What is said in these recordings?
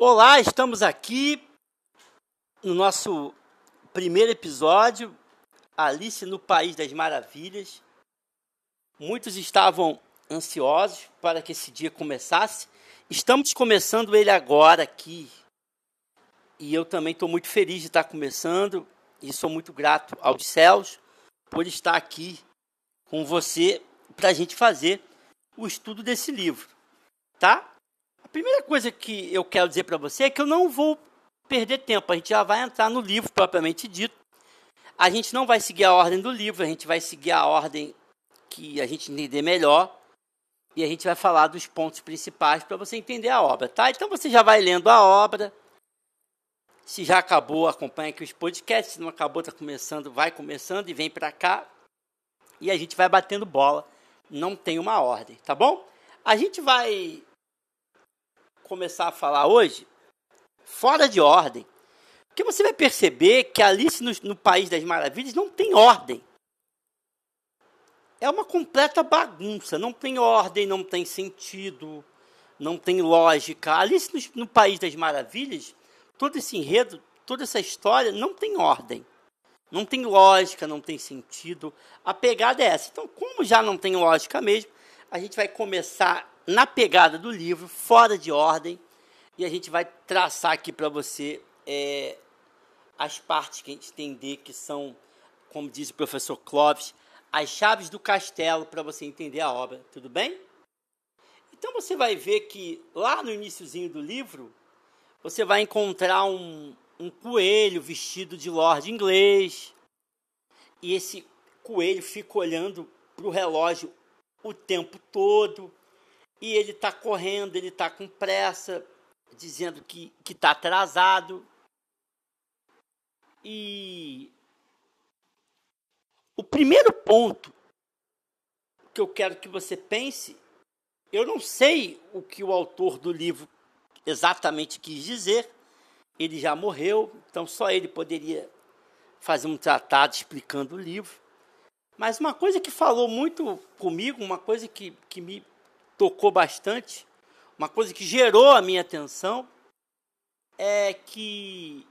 Olá, estamos aqui no nosso primeiro episódio, Alice no País das Maravilhas. Muitos estavam ansiosos para que esse dia começasse. Estamos começando ele agora aqui. E eu também estou muito feliz de estar começando e sou muito grato aos céus por estar aqui com você para a gente fazer o estudo desse livro, tá? A primeira coisa que eu quero dizer para você é que eu não vou perder tempo. A gente já vai entrar no livro propriamente dito. A gente não vai seguir a ordem do livro, a gente vai seguir a ordem que a gente entender melhor. E a gente vai falar dos pontos principais para você entender a obra, tá? Então você já vai lendo a obra. Se já acabou, acompanha aqui os podcasts. Se não acabou, está começando, vai começando e vem para cá. E a gente vai batendo bola. Não tem uma ordem, tá bom? A gente vai começar a falar hoje, fora de ordem, porque você vai perceber que Alice no, no País das Maravilhas não tem ordem. É uma completa bagunça, não tem ordem, não tem sentido, não tem lógica. Alice no, no País das Maravilhas, todo esse enredo, toda essa história não tem ordem. Não tem lógica, não tem sentido. A pegada é essa. Então, como já não tem lógica mesmo, a gente vai começar na pegada do livro, fora de ordem, e a gente vai traçar aqui para você é, as partes que a gente entender que são, como diz o professor Clóvis, as chaves do castelo para você entender a obra, tudo bem? Então você vai ver que lá no iníciozinho do livro, você vai encontrar um, um coelho vestido de lord inglês, e esse coelho fica olhando para o relógio o tempo todo, e ele está correndo, ele está com pressa, dizendo que está atrasado. E o primeiro ponto que eu quero que você pense, eu não sei o que o autor do livro exatamente quis dizer, ele já morreu, então só ele poderia fazer um tratado explicando o livro. Mas uma coisa que falou muito comigo, uma coisa que, que me tocou bastante, uma coisa que gerou a minha atenção, é que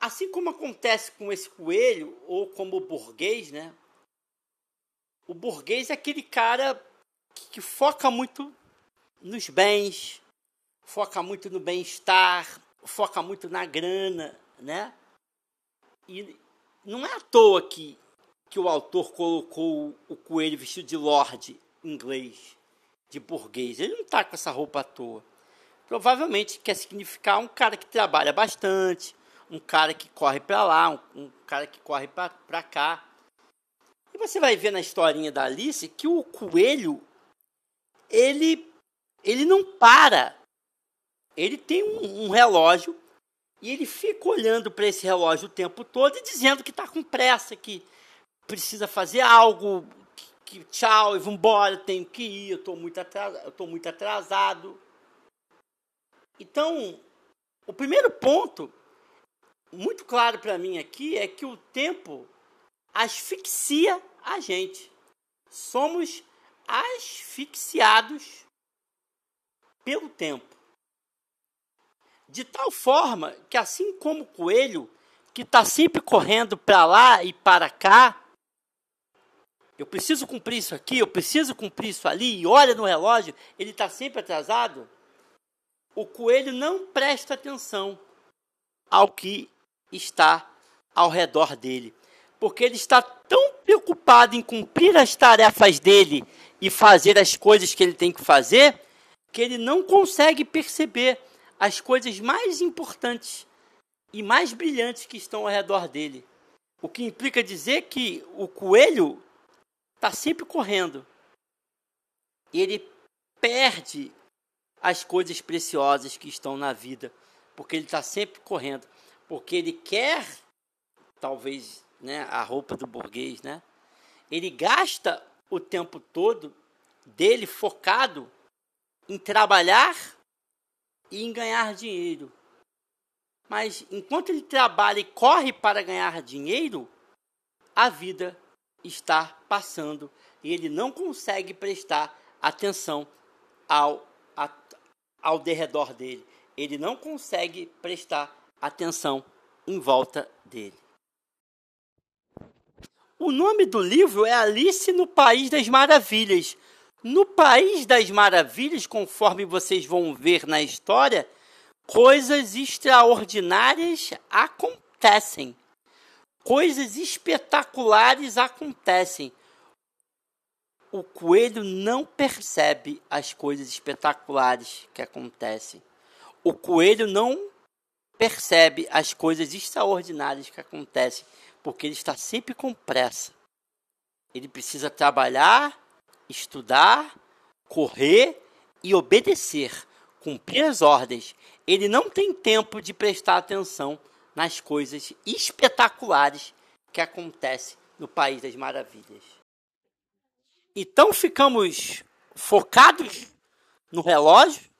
assim como acontece com esse coelho ou como o burguês, né? O burguês é aquele cara que, foca muito nos bens, foca muito no bem-estar, foca muito na grana, né? E não é à toa que que o autor colocou o coelho vestido de lord inglês, de burguês. Ele não está com essa roupa à toa. Provavelmente quer significar um cara que trabalha bastante, um cara que corre para lá, um, um, cara que corre para cá. E você vai ver na historinha da Alice que o coelho ele ele não para. Ele tem um, um relógio e ele fica olhando para esse relógio o tempo todo e dizendo que está com pressa, que precisa fazer algo, que, que tchau, e vambora, tenho que ir, eu estou muito, muito atrasado. Então, o primeiro ponto, muito claro para mim aqui, é que o tempo asfixia a gente. Somos asfixiados pelo tempo. De tal forma que, assim como o coelho, que está sempre correndo para lá e para cá, eu preciso cumprir isso aqui, eu preciso cumprir isso ali, e olha no relógio, ele está sempre atrasado. O coelho não presta atenção ao que está ao redor dele, porque ele está tão preocupado em cumprir as tarefas dele e fazer as coisas que ele tem que fazer, que ele não consegue perceber as coisas mais importantes e mais brilhantes que estão ao redor dele. O que implica dizer que o coelho está sempre correndo. E ele perde as coisas preciosas que estão na vida, porque ele está sempre correndo, porque ele quer, talvez, né, a roupa do burguês, né? Ele gasta o tempo todo dele focado em trabalhar e em ganhar dinheiro. Mas enquanto ele trabalha e corre para ganhar dinheiro, a vida está passando e ele não consegue prestar atenção ao, a, ao derredor dele. Ele não consegue prestar atenção em volta dele. O nome do livro é Alice no País das Maravilhas. No País das Maravilhas, conforme vocês vão ver na história, coisas extraordinárias acontecem. Coisas espetaculares acontecem. O coelho não percebe as coisas espetaculares que acontecem. O coelho não percebe as coisas extraordinárias que acontecem, porque ele está sempre com pressa. Ele precisa trabalhar, estudar, correr e obedecer, cumprir as ordens. Ele não tem tempo de prestar atenção nas coisas espetaculares que acontecem no País das Maravilhas. Então ficamos focados no relógio,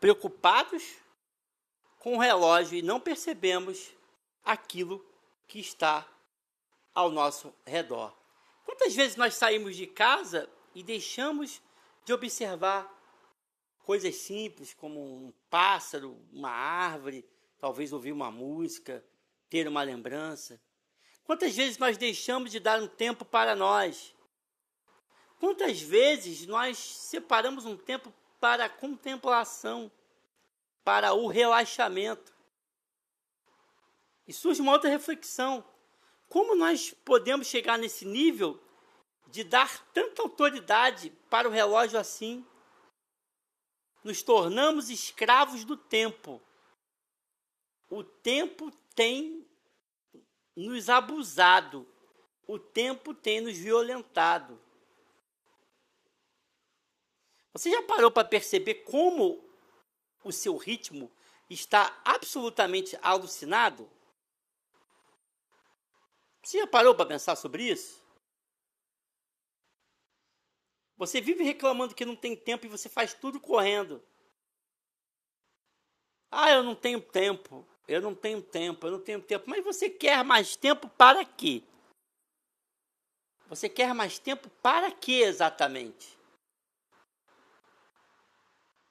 preocupados com o relógio e não percebemos aquilo que está ao nosso redor. Quantas vezes nós saímos de casa e deixamos de observar coisas simples como um pássaro, uma árvore, talvez ouvir uma música, ter uma lembrança? Quantas vezes nós deixamos de dar um tempo para nós? Quantas vezes nós separamos um tempo para a contemplação? para o relaxamento. E surge uma outra reflexão: como nós podemos chegar nesse nível de dar tanta autoridade para o relógio assim? Nos tornamos escravos do tempo. O tempo tem nos abusado, o tempo tem nos violentado. Você já parou para perceber como o seu ritmo está absolutamente alucinado? Você já parou para pensar sobre isso? Você vive reclamando que não tem tempo e você faz tudo correndo. Ah, eu não tenho tempo. Eu não tenho tempo, eu não tenho tempo. Mas você quer mais tempo para quê? Você quer mais tempo para quê exatamente?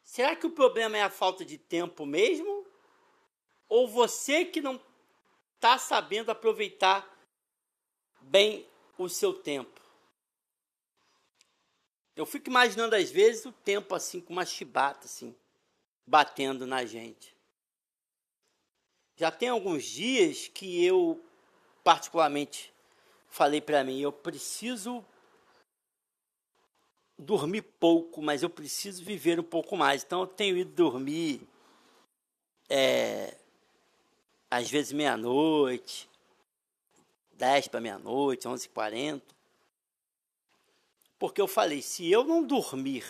Será que o problema é a falta de tempo mesmo? Ou você que não está sabendo aproveitar bem o seu tempo? Eu fico imaginando às vezes o tempo assim com uma chibata assim batendo na gente. Já tem alguns dias que eu particularmente falei para mim, eu preciso dormir pouco, mas eu preciso viver um pouco mais. Então eu tenho ido dormir é, às vezes meia-noite, 10 para meia-noite, 11h40. Porque eu falei, se eu não dormir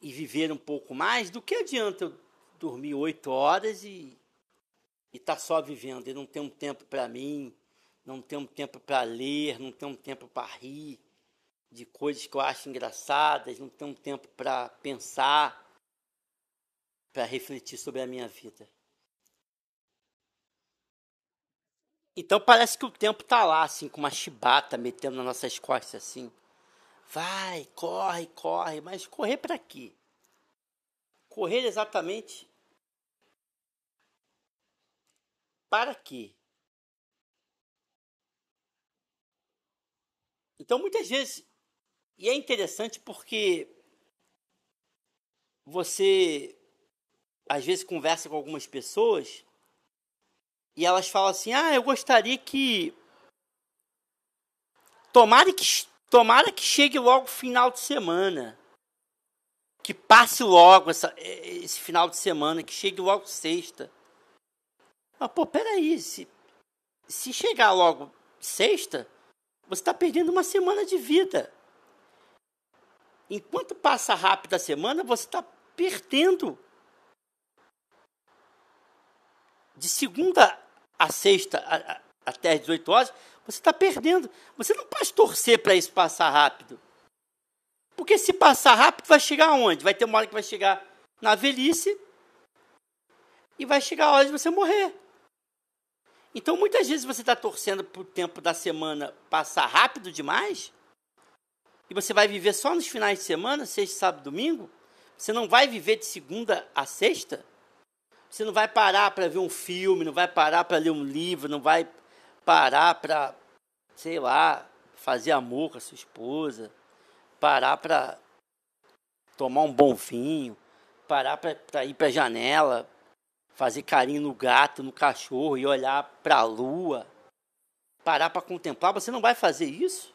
e viver um pouco mais, do que adianta eu dormir 8 horas e estar tá só vivendo e não ter um tempo para mim, não ter um tempo para ler, não ter um tempo para rir, de coisas que eu acho engraçadas, não tenho tempo para pensar, para refletir sobre a minha vida. Então parece que o tempo está lá, assim, com uma chibata metendo nas nossas costas, assim. Vai, corre, corre, mas correr para quê? Correr exatamente para quê? Então muitas vezes e é interessante porque você às vezes conversa com algumas pessoas e elas falam assim: "Ah, eu gostaria que tomara que tomara que chegue logo final de semana. Que passe logo essa, esse final de semana, que chegue logo sexta. Mas, pô, peraí, se, se chegar logo sexta, você está perdendo uma semana de vida. Enquanto passa rápido a semana, você está perdendo. De segunda a sexta, a, a, até as 18 horas, você está perdendo. Você não pode torcer para isso passar rápido. Porque se passar rápido, vai chegar aonde? Vai ter uma hora que vai chegar na velhice e vai chegar a hora de você morrer. Então, muitas vezes você está torcendo para o tempo da semana passar rápido demais e você vai viver só nos finais de semana, sexta, sábado, domingo, Você não vai viver de segunda a sexta? Você não vai parar para ver um filme, não vai parar para ler um livro, não vai parar para, sei lá, fazer amor com a sua esposa, parar para tomar um bom vinho, parar para ir para a janela, fazer carinho no gato, no cachorro e olhar para a lua, parar para contemplar. Você não vai fazer isso?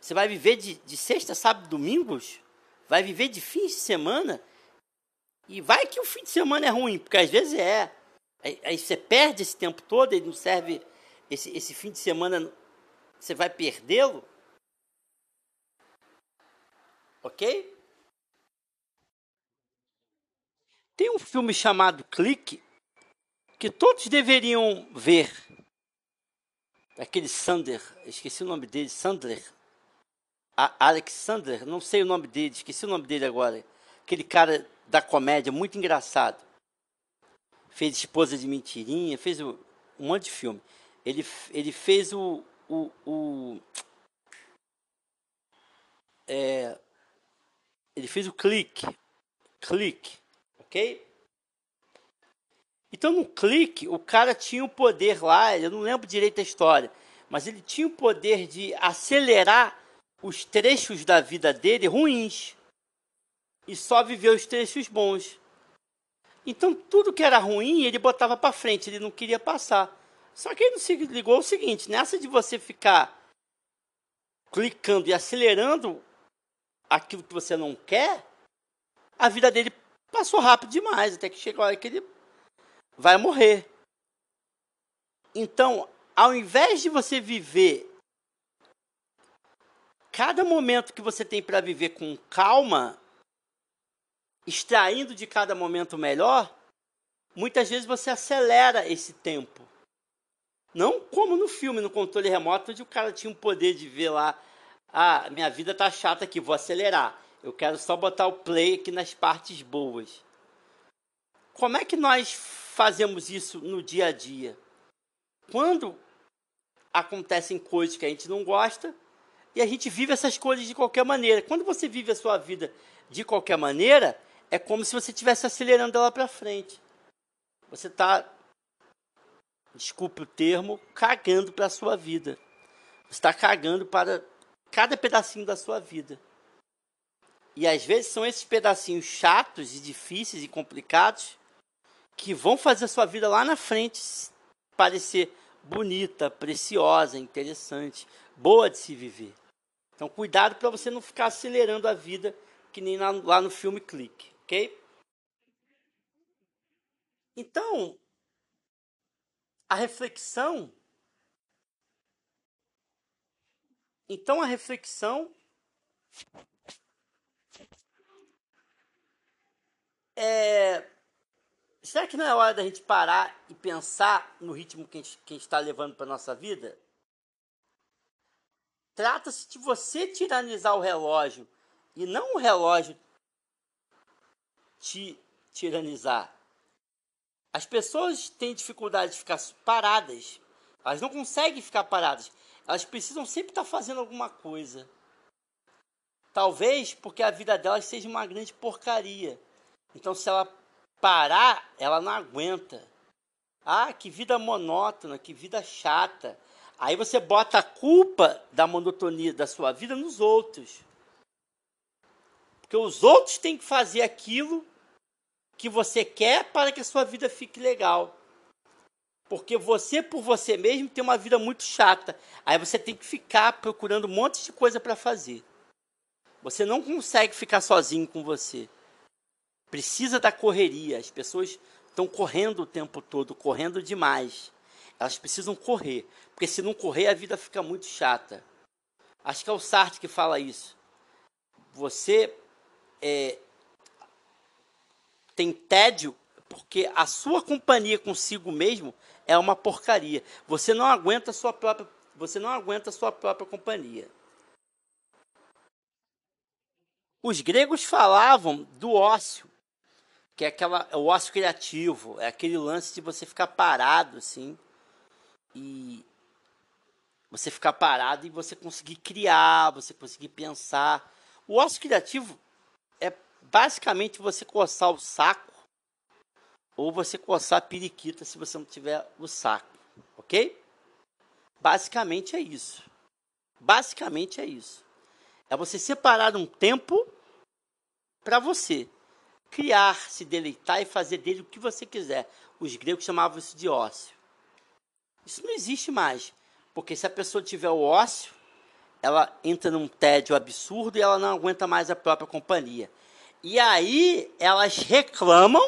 Você vai viver de, de sexta, sábado, domingos? Vai viver de fins de semana? E vai que o fim de semana é ruim, porque às vezes é. Aí, aí você perde esse tempo todo e não serve. Esse, esse fim de semana você vai perdê-lo. Ok? Tem um filme chamado Clique que todos deveriam ver. Aquele Sander, esqueci o nome dele, Sandler. Alexander, não sei o nome dele, esqueci o nome dele agora. Aquele cara da comédia, muito engraçado. Fez Esposa de Mentirinha, fez um monte de filme. Ele, ele fez o. o, o é, ele fez o clique. Clique. Ok? Então no clique, o cara tinha o poder lá, eu não lembro direito a história, mas ele tinha o poder de acelerar os trechos da vida dele ruins e só viveu os trechos bons. Então tudo que era ruim ele botava para frente, ele não queria passar. Só que ele não se ligou ao seguinte: nessa de você ficar clicando e acelerando aquilo que você não quer, a vida dele passou rápido demais, até que chega a hora que ele vai morrer. Então, ao invés de você viver cada momento que você tem para viver com calma, extraindo de cada momento melhor, muitas vezes você acelera esse tempo. Não como no filme, no controle remoto, onde o cara tinha o poder de ver lá, ah, minha vida tá chata aqui, vou acelerar. Eu quero só botar o play aqui nas partes boas. Como é que nós fazemos isso no dia a dia? Quando acontecem coisas que a gente não gosta, e a gente vive essas coisas de qualquer maneira. Quando você vive a sua vida de qualquer maneira, é como se você estivesse acelerando ela para frente. Você está, desculpe o termo, cagando para a sua vida. Você está cagando para cada pedacinho da sua vida. E às vezes são esses pedacinhos chatos e difíceis e complicados que vão fazer a sua vida lá na frente parecer bonita, preciosa, interessante, boa de se viver. Então, cuidado para você não ficar acelerando a vida, que nem lá, no filme Clique, ok? Então, a reflexão. Então, a reflexão é. Será que não é hora da gente parar e pensar no ritmo que a gente está levando para nossa vida? Trata-se de você tiranizar o relógio e não o relógio te tiranizar. As pessoas têm dificuldade de ficar paradas. Elas não conseguem ficar paradas. Elas precisam sempre estar fazendo alguma coisa. Talvez porque a vida delas seja uma grande porcaria. Então, se ela parar, ela não aguenta. Ah, que vida monótona, que vida chata. Aí você bota a culpa da monotonia da sua vida nos outros. Porque os outros têm que fazer aquilo que você quer para que a sua vida fique legal. Porque você, por você mesmo, tem uma vida muito chata. Aí você tem que ficar procurando um monte de coisa para fazer. Você não consegue ficar sozinho com você. Precisa da correria. As pessoas estão correndo o tempo todo, correndo demais. Elas precisam correr, porque se não correr a vida fica muito chata. Acho que é o Sartre que fala isso. Você é, tem tédio porque a sua companhia consigo mesmo é uma porcaria. Você não aguenta sua própria, você não aguenta sua própria companhia. Os gregos falavam do ócio, que é aquela, o ócio criativo, é aquele lance de você ficar parado assim, e você ficar parado e você conseguir criar, você conseguir pensar. O ócio criativo é basicamente você coçar o saco ou você coçar a periquita se você não tiver o saco, ok? Basicamente é isso. Basicamente é isso. É você separar um tempo para você criar, se deleitar e fazer dele o que você quiser. Os gregos chamavam isso de ócio. Isso não existe mais, porque se a pessoa tiver o ócio, ela entra num tédio absurdo e ela não aguenta mais a própria companhia. E aí elas reclamam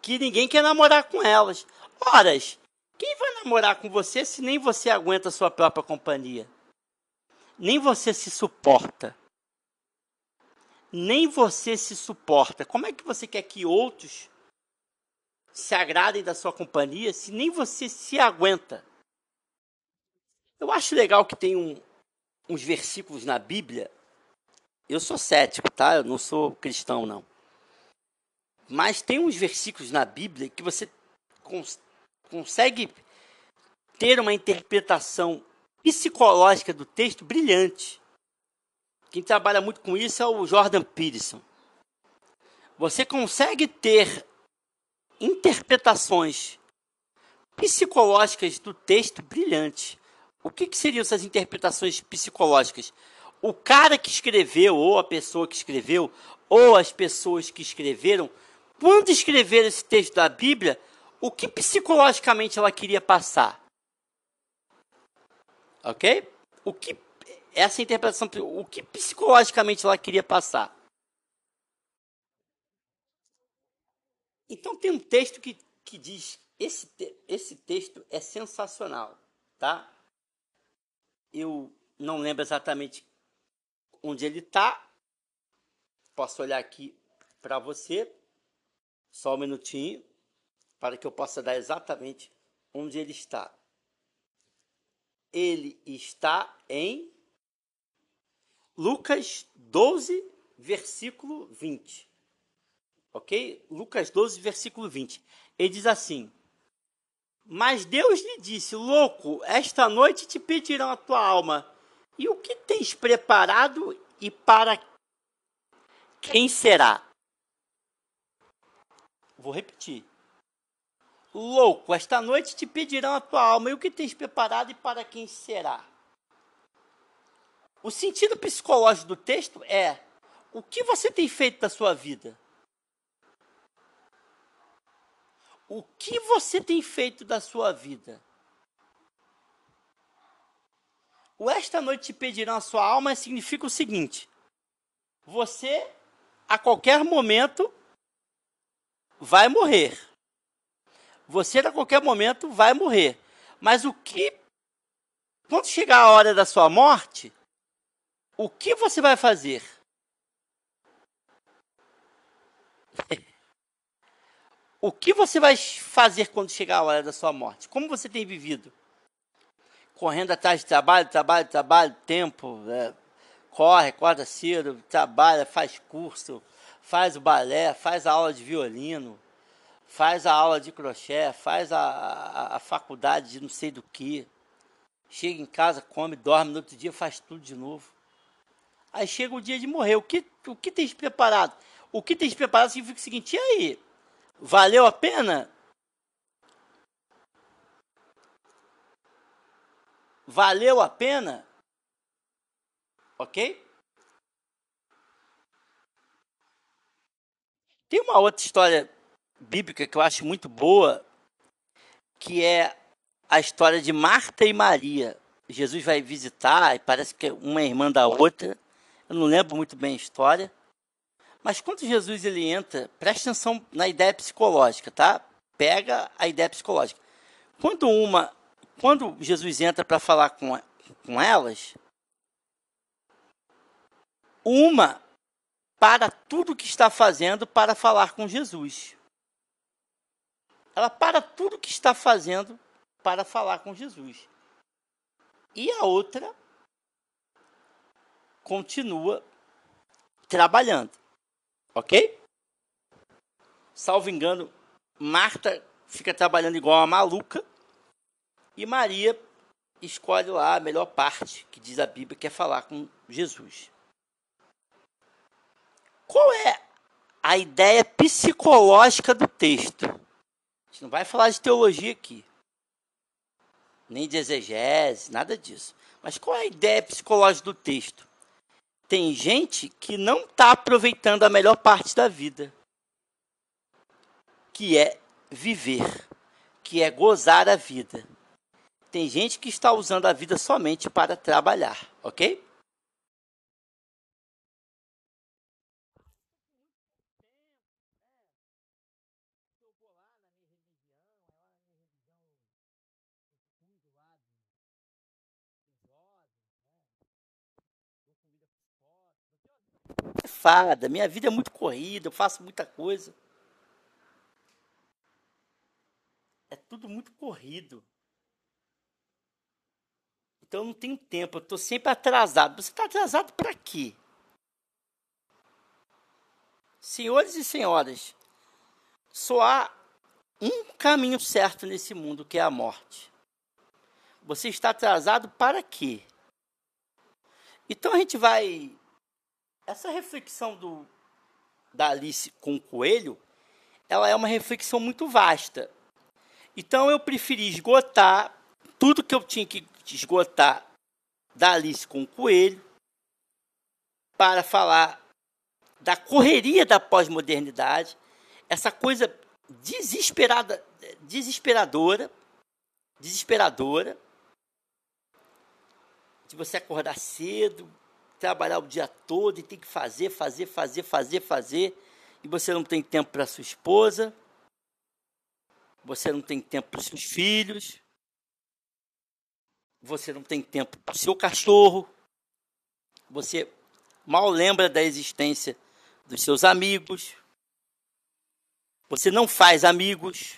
que ninguém quer namorar com elas. Horas, quem vai namorar com você se nem você aguenta a sua própria companhia? Nem você se suporta. Nem você se suporta. Como é que você quer que outros se agradem da sua companhia se nem você se aguenta? Eu acho legal que tem um, uns versículos na Bíblia. Eu sou cético, tá? Eu não sou cristão, não. Mas tem uns versículos na Bíblia que você cons consegue ter uma interpretação psicológica do texto brilhante. Quem trabalha muito com isso é o Jordan Peterson. Você consegue ter interpretações psicológicas do texto brilhantes. O que, que seriam essas interpretações psicológicas? O cara que escreveu, ou a pessoa que escreveu, ou as pessoas que escreveram, quando escreveram esse texto da Bíblia, o que psicologicamente ela queria passar? Ok? O que essa interpretação, o que psicologicamente ela queria passar? Então tem um texto que, que diz esse, esse texto é sensacional, tá? Eu não lembro exatamente onde ele está. Posso olhar aqui para você, só um minutinho para que eu possa dar exatamente onde ele está. Ele está em Lucas 12, versículo 20. Ok? Lucas 12, versículo 20. Ele diz assim: Mas Deus lhe disse: Louco, esta noite te pedirão a tua alma. E o que tens preparado e para quem será? Vou repetir. Louco, esta noite te pedirão a tua alma, e o que tens preparado e para quem será? O sentido psicológico do texto é: o que você tem feito da sua vida? O que você tem feito da sua vida? O esta noite te pedirão a sua alma significa o seguinte: você a qualquer momento vai morrer. Você a qualquer momento vai morrer. Mas o que. Quando chegar a hora da sua morte, o que você vai fazer? o que você vai fazer quando chegar a hora da sua morte? Como você tem vivido? Correndo atrás de trabalho, trabalho, trabalho, tempo, é, corre, acorda cedo, trabalha, faz curso, faz o balé, faz a aula de violino, faz a aula de crochê, faz a, a, a, faculdade de não sei do que, chega em casa, come, dorme, no outro dia faz tudo de novo. Aí chega o dia de morrer. O que, o que tens preparado? O que tens preparado significa o seguinte: e aí? Valeu a pena? Valeu a pena? Ok? Tem uma outra história bíblica que eu acho muito boa, que é a história de Marta e Maria. Jesus vai visitar, e parece que é uma irmã da outra. Eu não lembro muito bem a história. Mas quando Jesus ele entra, preste atenção na ideia psicológica, tá? Pega a ideia psicológica. Quando uma, quando Jesus entra para falar com, com elas, uma para tudo que está fazendo para falar com Jesus. Ela para tudo que está fazendo para falar com Jesus. E a outra continua trabalhando. Ok? Salvo engano, Marta fica trabalhando igual uma maluca e Maria escolhe lá a melhor parte, que diz a Bíblia, que é falar com Jesus. qual é a ideia psicológica do texto? A gente não vai falar de teologia aqui, nem de exegese, nada disso. Mas qual é a ideia psicológica do texto? Tem gente que não está aproveitando a melhor parte da vida, que é viver, que é gozar a vida. Tem gente que está usando a vida somente para trabalhar, ok? Fada, minha vida é muito corrida, eu faço muita coisa. É tudo muito corrido. Então eu não tenho tempo, eu estou sempre atrasado. Você está atrasado para quê? Senhores e senhoras, só há um caminho certo nesse mundo, que é a morte. Você está atrasado para quê? Então a gente vai. Essa reflexão do, da Alice com o coelho, ela é uma reflexão muito vasta. Então eu preferi esgotar tudo que eu tinha que esgotar da Alice com o Coelho para falar da correria da pós-modernidade, essa coisa desesperada, desesperadora, desesperadora, de você acordar cedo, trabalhar o dia todo e tem que fazer, fazer, fazer, fazer, fazer, e você não tem tempo para sua esposa, você não tem tempo para seus filhos, você não tem tempo para seu cachorro, você mal lembra da existência dos seus amigos, você não faz amigos,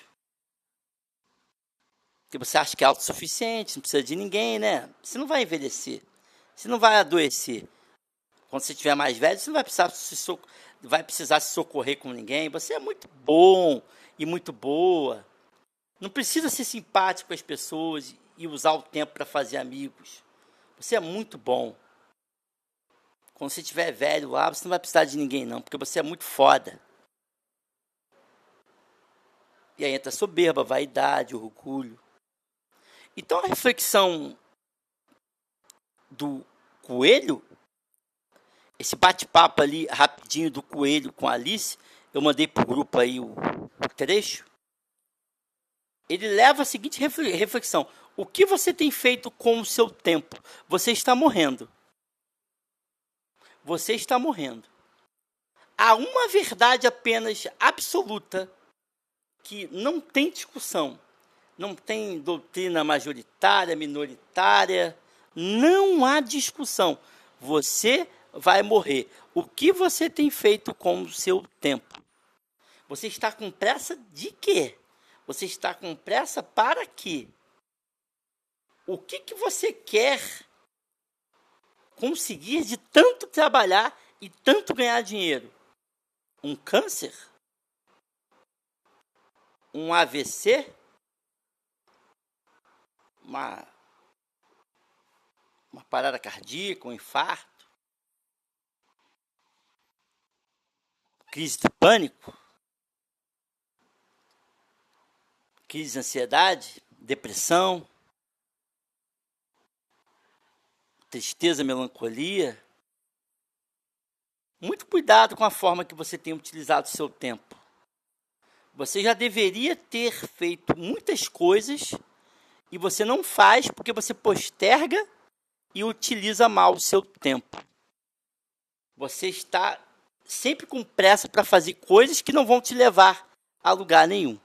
porque você acha que é autossuficiente, não precisa de ninguém, né? Você não vai envelhecer, você não vai adoecer. Quando você estiver mais velho, você não vai precisar se, vai precisar se socorrer com ninguém. Você é muito bom e muito boa. Não precisa ser simpático com as pessoas e usar o tempo para fazer amigos. Você é muito bom. Quando você estiver velho lá, você não vai precisar de ninguém, não, porque você é muito foda. E aí entra soberba, vaidade, orgulho. Então a reflexão do coelho, esse bate-papo ali rapidinho do coelho com a Alice, eu mandei pro grupo aí o, o trecho ele leva a seguinte reflexão: o que você tem feito com o seu tempo? Você está morrendo. Você está morrendo. Há uma verdade apenas absoluta que não tem discussão, não tem doutrina majoritária, minoritária, não há discussão. Você vai morrer. O que você tem feito com o seu tempo? Você está com pressa de quê? Você está com pressa para quê? O que, que você quer conseguir de tanto trabalhar e tanto ganhar dinheiro? Um câncer? Um AVC? Uma, uma parada cardíaca, um infarto? Crise de pânico? crise de ansiedade, depressão, tristeza, melancolia. Muito cuidado com a forma que você tem utilizado o seu tempo. Você já deveria ter feito muitas coisas e você não faz porque você posterga e utiliza mal o seu tempo. Você está sempre com pressa para fazer coisas que não vão te levar a lugar nenhum.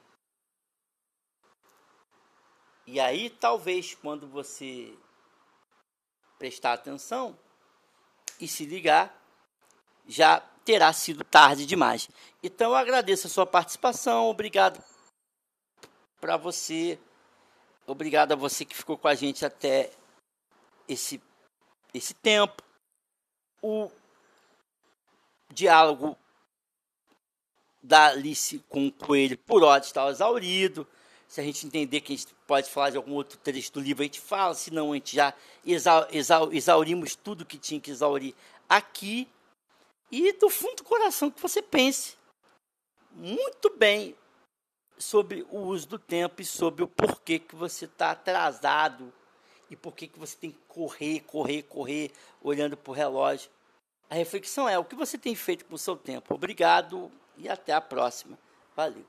E aí, talvez, quando você prestar atenção e se ligar, já terá sido tarde demais. Então, eu agradeço a sua participação. Obrigado para você. Obrigado a você que ficou com a gente até esse, esse tempo. O diálogo da Alice com o Coelho por hora está exaurido. Se a gente entender que a gente pode falar de algum outro trecho do livro, a gente fala, senão a gente já exaurimos tudo que tinha que exaurir aqui. e do fundo do coração que você pense muito bem sobre o uso do tempo e sobre o porquê que você está atrasado e porquê que você tem que correr, correr, correr, olhando para o relógio. A reflexão é o que você tem feito com o seu tempo. Obrigado e até a próxima. Valeu.